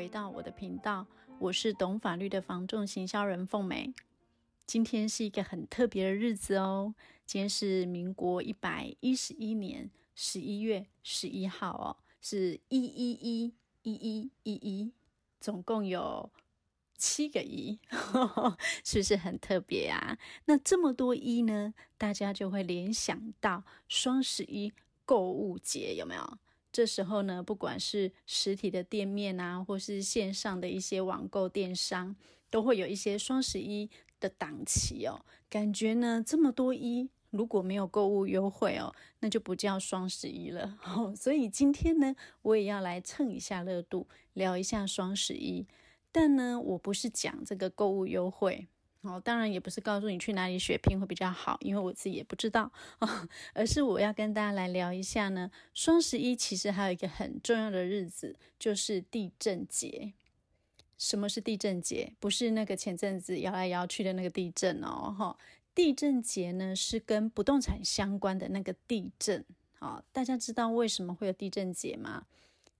回到我的频道，我是懂法律的房仲行销人凤美。今天是一个很特别的日子哦，今天是民国一百一十一年十一月十一号哦，是一一一一一一一，总共有七个一，是不是很特别啊？那这么多一呢，大家就会联想到双十一购物节，有没有？这时候呢，不管是实体的店面啊，或是线上的一些网购电商，都会有一些双十一的档期哦。感觉呢，这么多一，如果没有购物优惠哦，那就不叫双十一了。哦，所以今天呢，我也要来蹭一下热度，聊一下双十一。但呢，我不是讲这个购物优惠。哦，当然也不是告诉你去哪里血拼会比较好，因为我自己也不知道哦，而是我要跟大家来聊一下呢。双十一其实还有一个很重要的日子，就是地震节。什么是地震节？不是那个前阵子摇来摇去的那个地震哦，哈。地震节呢是跟不动产相关的那个地震。好，大家知道为什么会有地震节吗？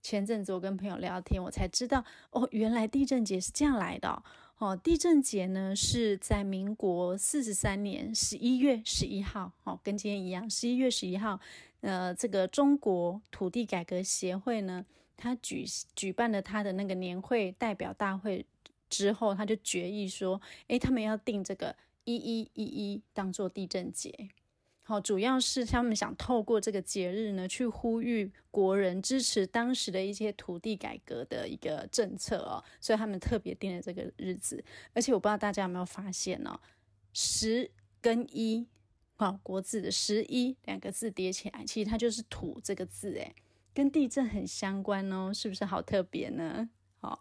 前阵子我跟朋友聊天，我才知道哦，原来地震节是这样来的。哦地震节呢是在民国四十三年十一月十一号，哦，跟今天一样，十一月十一号。呃，这个中国土地改革协会呢，他举举办了他的那个年会代表大会之后，他就决议说，诶，他们要定这个一一一一当做地震节。哦，主要是他们想透过这个节日呢，去呼吁国人支持当时的一些土地改革的一个政策哦，所以他们特别定了这个日子。而且我不知道大家有没有发现哦，十跟一，哦，国字的十一两个字叠起来，其实它就是土这个字，诶，跟地震很相关哦，是不是好特别呢？好，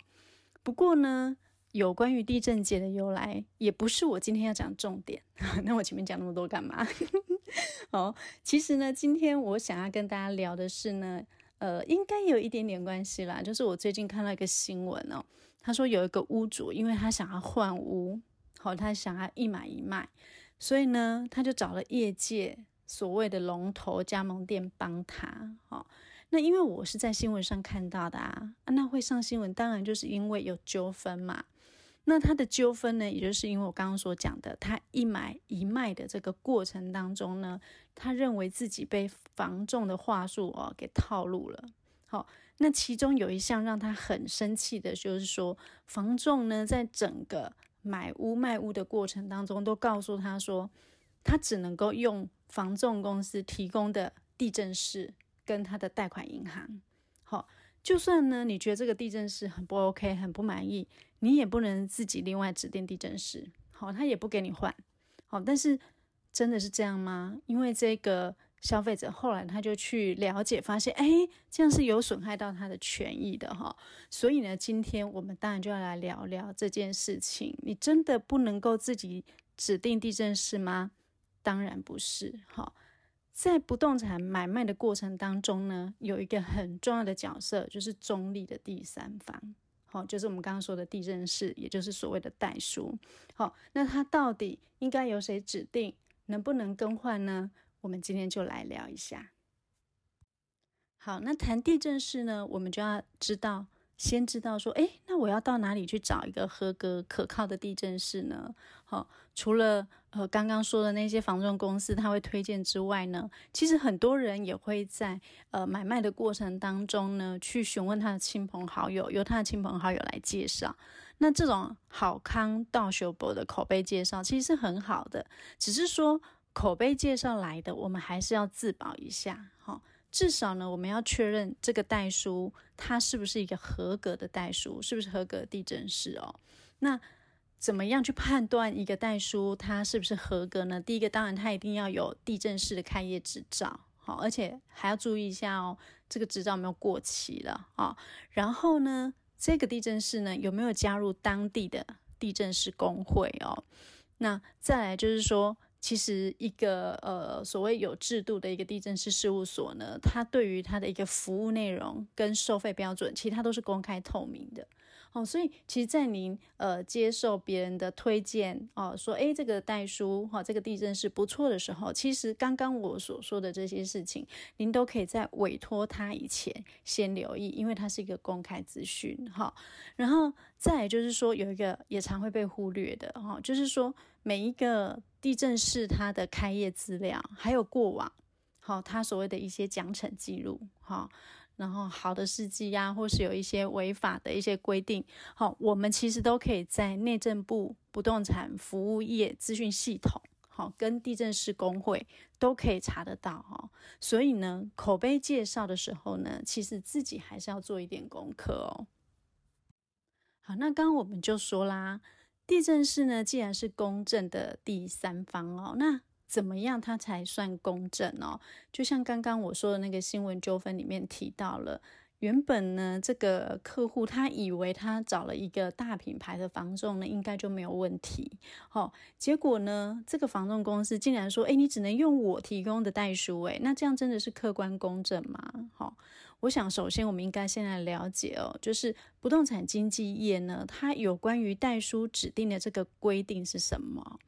不过呢。有关于地震节的由来，也不是我今天要讲重点。那我前面讲那么多干嘛？哦，其实呢，今天我想要跟大家聊的是呢，呃，应该有一点点关系啦。就是我最近看到一个新闻哦，他说有一个屋主，因为他想要换屋，好，他想要一买一卖，所以呢，他就找了业界。所谓的龙头加盟店帮他，哦，那因为我是在新闻上看到的啊，那会上新闻，当然就是因为有纠纷嘛。那他的纠纷呢，也就是因为我刚刚所讲的，他一买一卖的这个过程当中呢，他认为自己被房仲的话术哦给套路了。好，那其中有一项让他很生气的，就是说房仲呢，在整个买屋卖屋的过程当中，都告诉他说，他只能够用。房仲公司提供的地震室跟他的贷款银行，好，就算呢你觉得这个地震室很不 OK，很不满意，你也不能自己另外指定地震士，好，他也不给你换，好，但是真的是这样吗？因为这个消费者后来他就去了解，发现，哎，这样是有损害到他的权益的哈，所以呢，今天我们当然就要来聊聊这件事情，你真的不能够自己指定地震士吗？当然不是，哈，在不动产买卖的过程当中呢，有一个很重要的角色，就是中立的第三方，好，就是我们刚刚说的地震式，也就是所谓的代书，好，那它到底应该由谁指定，能不能更换呢？我们今天就来聊一下。好，那谈地震式呢，我们就要知道。先知道说，诶，那我要到哪里去找一个合格可靠的地震士呢？好、哦，除了呃刚刚说的那些房仲公司他会推荐之外呢，其实很多人也会在呃买卖的过程当中呢，去询问他的亲朋好友，由他的亲朋好友来介绍。那这种好康道修博的口碑介绍其实是很好的，只是说口碑介绍来的，我们还是要自保一下，至少呢，我们要确认这个代书他是不是一个合格的代书，是不是合格的地震师哦？那怎么样去判断一个代书他是不是合格呢？第一个，当然他一定要有地震师的开业执照，好，而且还要注意一下哦，这个执照有没有过期了啊？然后呢，这个地震师呢有没有加入当地的地震师工会哦？那再来就是说。其实，一个呃所谓有制度的一个地震师事务所呢，它对于它的一个服务内容跟收费标准，其实它都是公开透明的。哦，所以其实，在您呃接受别人的推荐哦，说诶这个代书哈、这个地政士不错的时候，其实刚刚我所说的这些事情，您都可以在委托他以前先留意，因为它是一个公开资讯哈、然后再就是说，有一个也常会被忽略的哈、就是说每一个地震室它的开业资料，还有过往好、哦，他所谓的一些奖惩记录哈。然后好的事迹呀，或是有一些违法的一些规定，好，我们其实都可以在内政部不动产服务业资讯系统，好，跟地政士公会都可以查得到哈。所以呢，口碑介绍的时候呢，其实自己还是要做一点功课哦。好，那刚刚我们就说啦，地政士呢，既然是公正的第三方哦，那怎么样，它才算公正哦？就像刚刚我说的那个新闻纠纷里面提到了，原本呢，这个客户他以为他找了一个大品牌的房仲呢，应该就没有问题。好、哦，结果呢，这个房仲公司竟然说：“诶，你只能用我提供的代书。”诶，那这样真的是客观公正吗？好、我想首先我们应该先来了解哦，就是不动产经纪业呢，它有关于代书指定的这个规定是什么？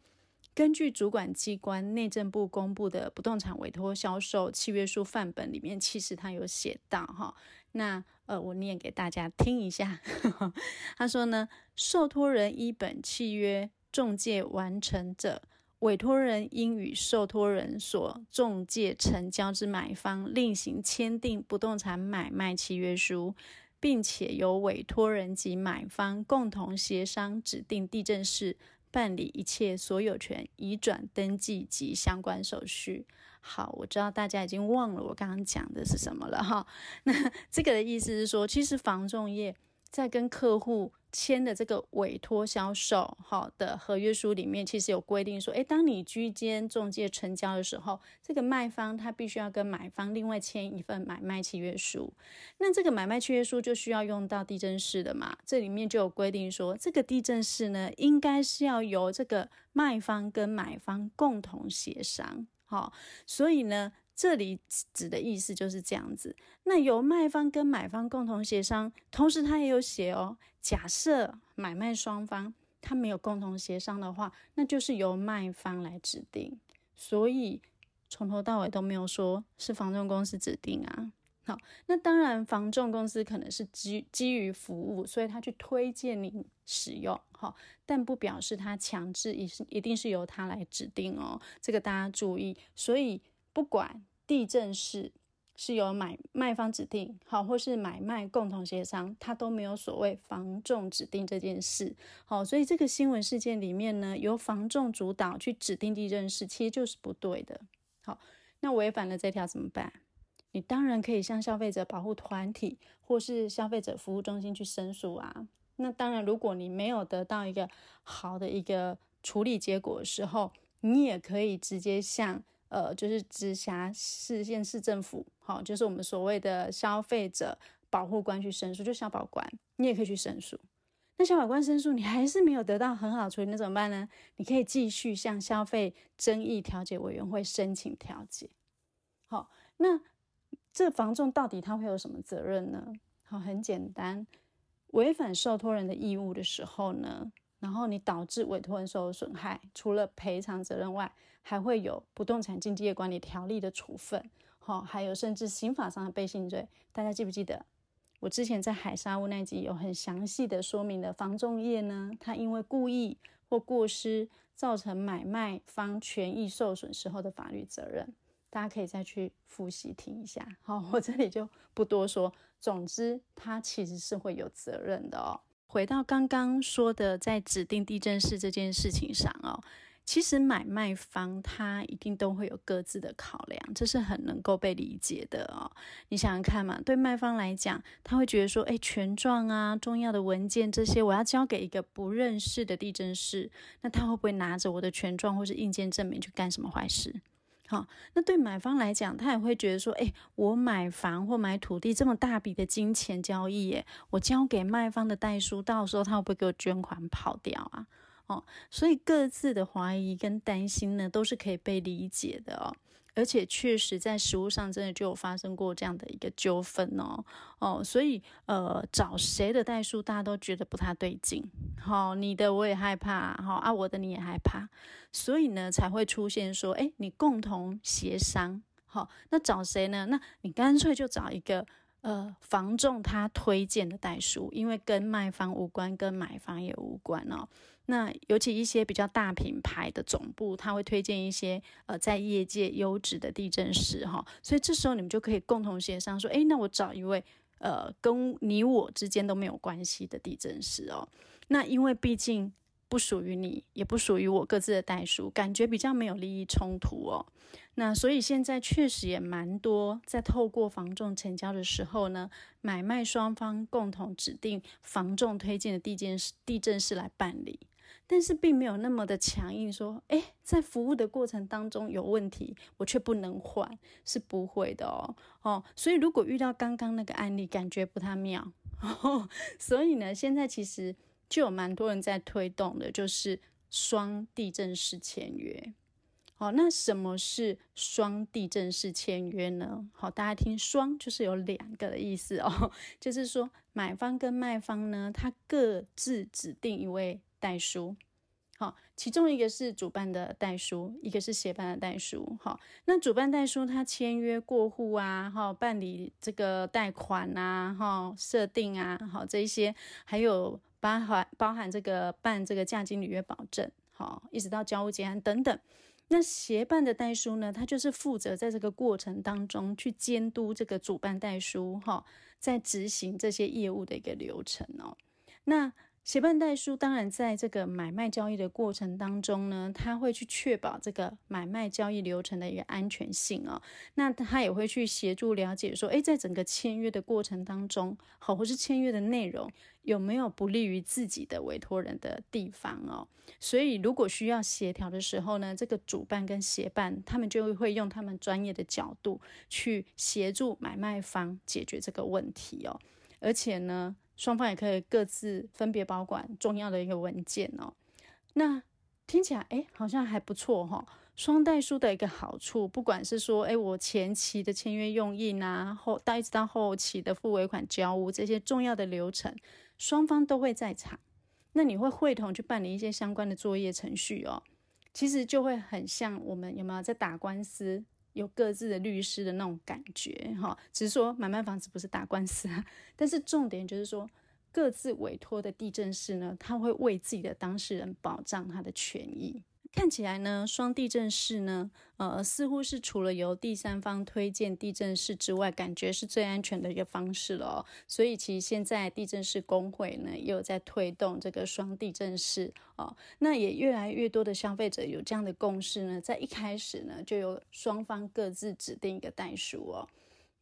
根据主管机关内政部公布的不动产委托销售契约书范本里面，其实他有写到哈，那呃，我念给大家听一下。他说呢，受托人依本契约中介完成者，委托人应与受托人所中介成交之买方另行签订不动产买卖契约书，并且由委托人及买方共同协商指定地政士。办理一切所有权移转登记及相关手续。好，我知道大家已经忘了我刚刚讲的是什么了哈。那这个的意思是说，其实房仲业在跟客户。签的这个委托销售好的合约书里面，其实有规定说，诶，当你居间中介成交的时候，这个卖方他必须要跟买方另外签一份买卖契约书。那这个买卖契约书就需要用到地政士的嘛？这里面就有规定说，这个地政士呢，应该是要由这个卖方跟买方共同协商。好，所以呢。这里指的意思就是这样子。那由卖方跟买方共同协商，同时他也有写哦。假设买卖双方他没有共同协商的话，那就是由卖方来指定。所以从头到尾都没有说是房仲公司指定啊。好，那当然房仲公司可能是基基于服务，所以他去推荐你使用。好，但不表示他强制一一定是由他来指定哦。这个大家注意。所以不管。地政士是由买卖方指定，好，或是买卖共同协商，它都没有所谓房仲指定这件事，好，所以这个新闻事件里面呢，由房仲主导去指定地政士，其实就是不对的。好，那违反了这条怎么办？你当然可以向消费者保护团体或是消费者服务中心去申诉啊。那当然，如果你没有得到一个好的一个处理结果的时候，你也可以直接向。呃，就是直辖市县市政府，好，就是我们所谓的消费者保护官去申诉，就消保官，你也可以去申诉。那消保官申诉，你还是没有得到很好处理，那怎么办呢？你可以继续向消费争议调解委员会申请调解。好，那这房仲到底他会有什么责任呢？好，很简单，违反受托人的义务的时候呢，然后你导致委托人受到损害，除了赔偿责任外，还会有不动产经纪业管理条例的处分，好，还有甚至刑法上的背信罪。大家记不记得？我之前在海沙屋那集有很详细的说明的，房仲业呢，它因为故意或过失造成买卖方权益受损时候的法律责任，大家可以再去复习听一下。好，我这里就不多说。总之，它其实是会有责任的哦。回到刚刚说的，在指定地政士这件事情上哦，其实买卖方他一定都会有各自的考量，这是很能够被理解的哦。你想想看嘛，对卖方来讲，他会觉得说，哎，权状啊、重要的文件这些，我要交给一个不认识的地政士，那他会不会拿着我的权状或是印鉴证明去干什么坏事？好，那对买方来讲，他也会觉得说，哎，我买房或买土地这么大笔的金钱交易，耶，我交给卖方的代书，到时候他会不会给我捐款跑掉啊？哦，所以各自的怀疑跟担心呢，都是可以被理解的哦。而且确实在实物上真的就有发生过这样的一个纠纷哦哦，所以呃找谁的代书大家都觉得不太对劲，好、你的我也害怕，好、啊我的你也害怕，所以呢才会出现说，哎，你共同协商，好、那找谁呢？那你干脆就找一个。呃，房仲他推荐的代书，因为跟卖方无关，跟买方也无关哦。那尤其一些比较大品牌的总部，他会推荐一些呃在业界优质的地震师哈、哦。所以这时候你们就可以共同协商说，诶，那我找一位呃跟你我之间都没有关系的地震师哦。那因为毕竟。不属于你，也不属于我，各自的代数，感觉比较没有利益冲突哦。那所以现在确实也蛮多，在透过房仲成交的时候呢，买卖双方共同指定房仲推荐的地政士、地政士来办理，但是并没有那么的强硬，说，诶，在服务的过程当中有问题，我却不能换，是不会的哦。哦，所以如果遇到刚刚那个案例，感觉不太妙。哦，所以呢，现在其实。就有蛮多人在推动的，就是双地震式签约。好，那什么是双地震式签约呢？好，大家听“双”就是有两个的意思哦，就是说买方跟卖方呢，他各自指定一位代书。好，其中一个是主办的代书，一个是协办的代书。好，那主办代书他签约过户啊，哈，办理这个贷款啊，哈，设定啊，好，这一些还有。包含包含这个办这个价金履约保证，好，一直到交屋结案等等。那协办的代书呢，他就是负责在这个过程当中去监督这个主办代书，哈，在执行这些业务的一个流程哦。那协办代书当然在这个买卖交易的过程当中呢，他会去确保这个买卖交易流程的一个安全性哦。那他也会去协助了解说，诶，在整个签约的过程当中，好，或是签约的内容有没有不利于自己的委托人的地方哦。所以如果需要协调的时候呢，这个主办跟协办他们就会用他们专业的角度去协助买卖方解决这个问题哦。而且呢。双方也可以各自分别保管重要的一个文件哦。那听起来哎，好像还不错哈、哦。双代书的一个好处，不管是说哎，我前期的签约用印啊，后到一直到后期的付尾款交屋这些重要的流程，双方都会在场。那你会会同去办理一些相关的作业程序哦。其实就会很像我们有没有在打官司？有各自的律师的那种感觉，哈，只是说买卖房子不是打官司啊，但是重点就是说，各自委托的地震师呢，他会为自己的当事人保障他的权益。看起来呢，双地政士呢，呃，似乎是除了由第三方推荐地政士之外，感觉是最安全的一个方式了哦。所以，其实现在地政士公会呢，也有在推动这个双地政士哦。那也越来越多的消费者有这样的共识呢，在一开始呢，就由双方各自指定一个代书哦。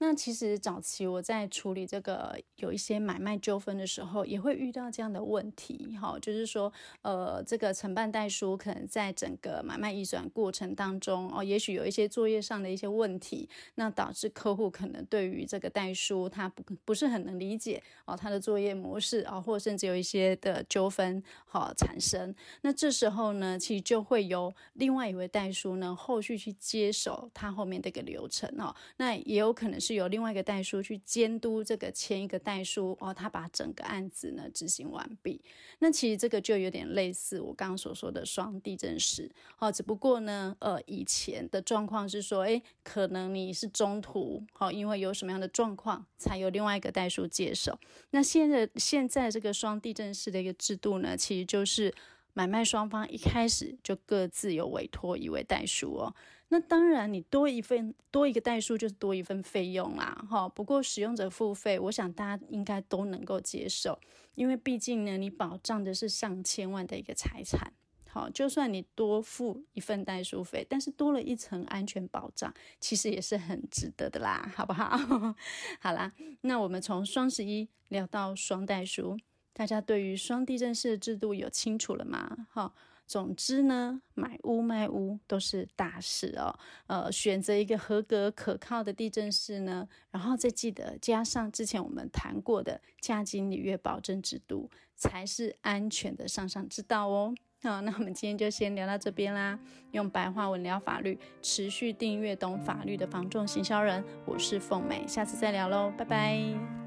那其实早期我在处理这个有一些买卖纠纷的时候，也会遇到这样的问题，哈，就是说，呃，这个承办代书可能在整个买卖移转过程当中，哦，也许有一些作业上的一些问题，那导致客户可能对于这个代书他不不是很能理解哦，他的作业模式啊，或甚至有一些的纠纷哈产生。那这时候呢，其实就会由另外一位代书呢，后续去接手他后面这个流程哦，那也有可能是。是由另外一个代书去监督这个前一个代书哦，他把整个案子呢执行完毕。那其实这个就有点类似我刚刚所说的双地政士哦，只不过呢，呃，以前的状况是说，诶，可能你是中途哦，因为有什么样的状况，才由另外一个代书接手。那现在现在这个双地政士的一个制度呢，其实就是。买卖双方一开始就各自有委托一位代书哦，那当然你多一份多一个代数就是多一份费用啦，哈。不过使用者付费，我想大家应该都能够接受，因为毕竟呢，你保障的是上千万的一个财产，好，就算你多付一份代书费，但是多了一层安全保障，其实也是很值得的啦，好不好？好啦，那我们从双十一聊到双代书。大家对于双地震式的制度有清楚了吗？哈，总之呢，买屋卖屋都是大事哦。呃，选择一个合格可靠的地震士呢，然后再记得加上之前我们谈过的价金履约保证制度，才是安全的上上之道哦。好，那我们今天就先聊到这边啦。用白话文聊法律，持续订阅懂法律的房重行销人，我是凤美，下次再聊喽，拜拜。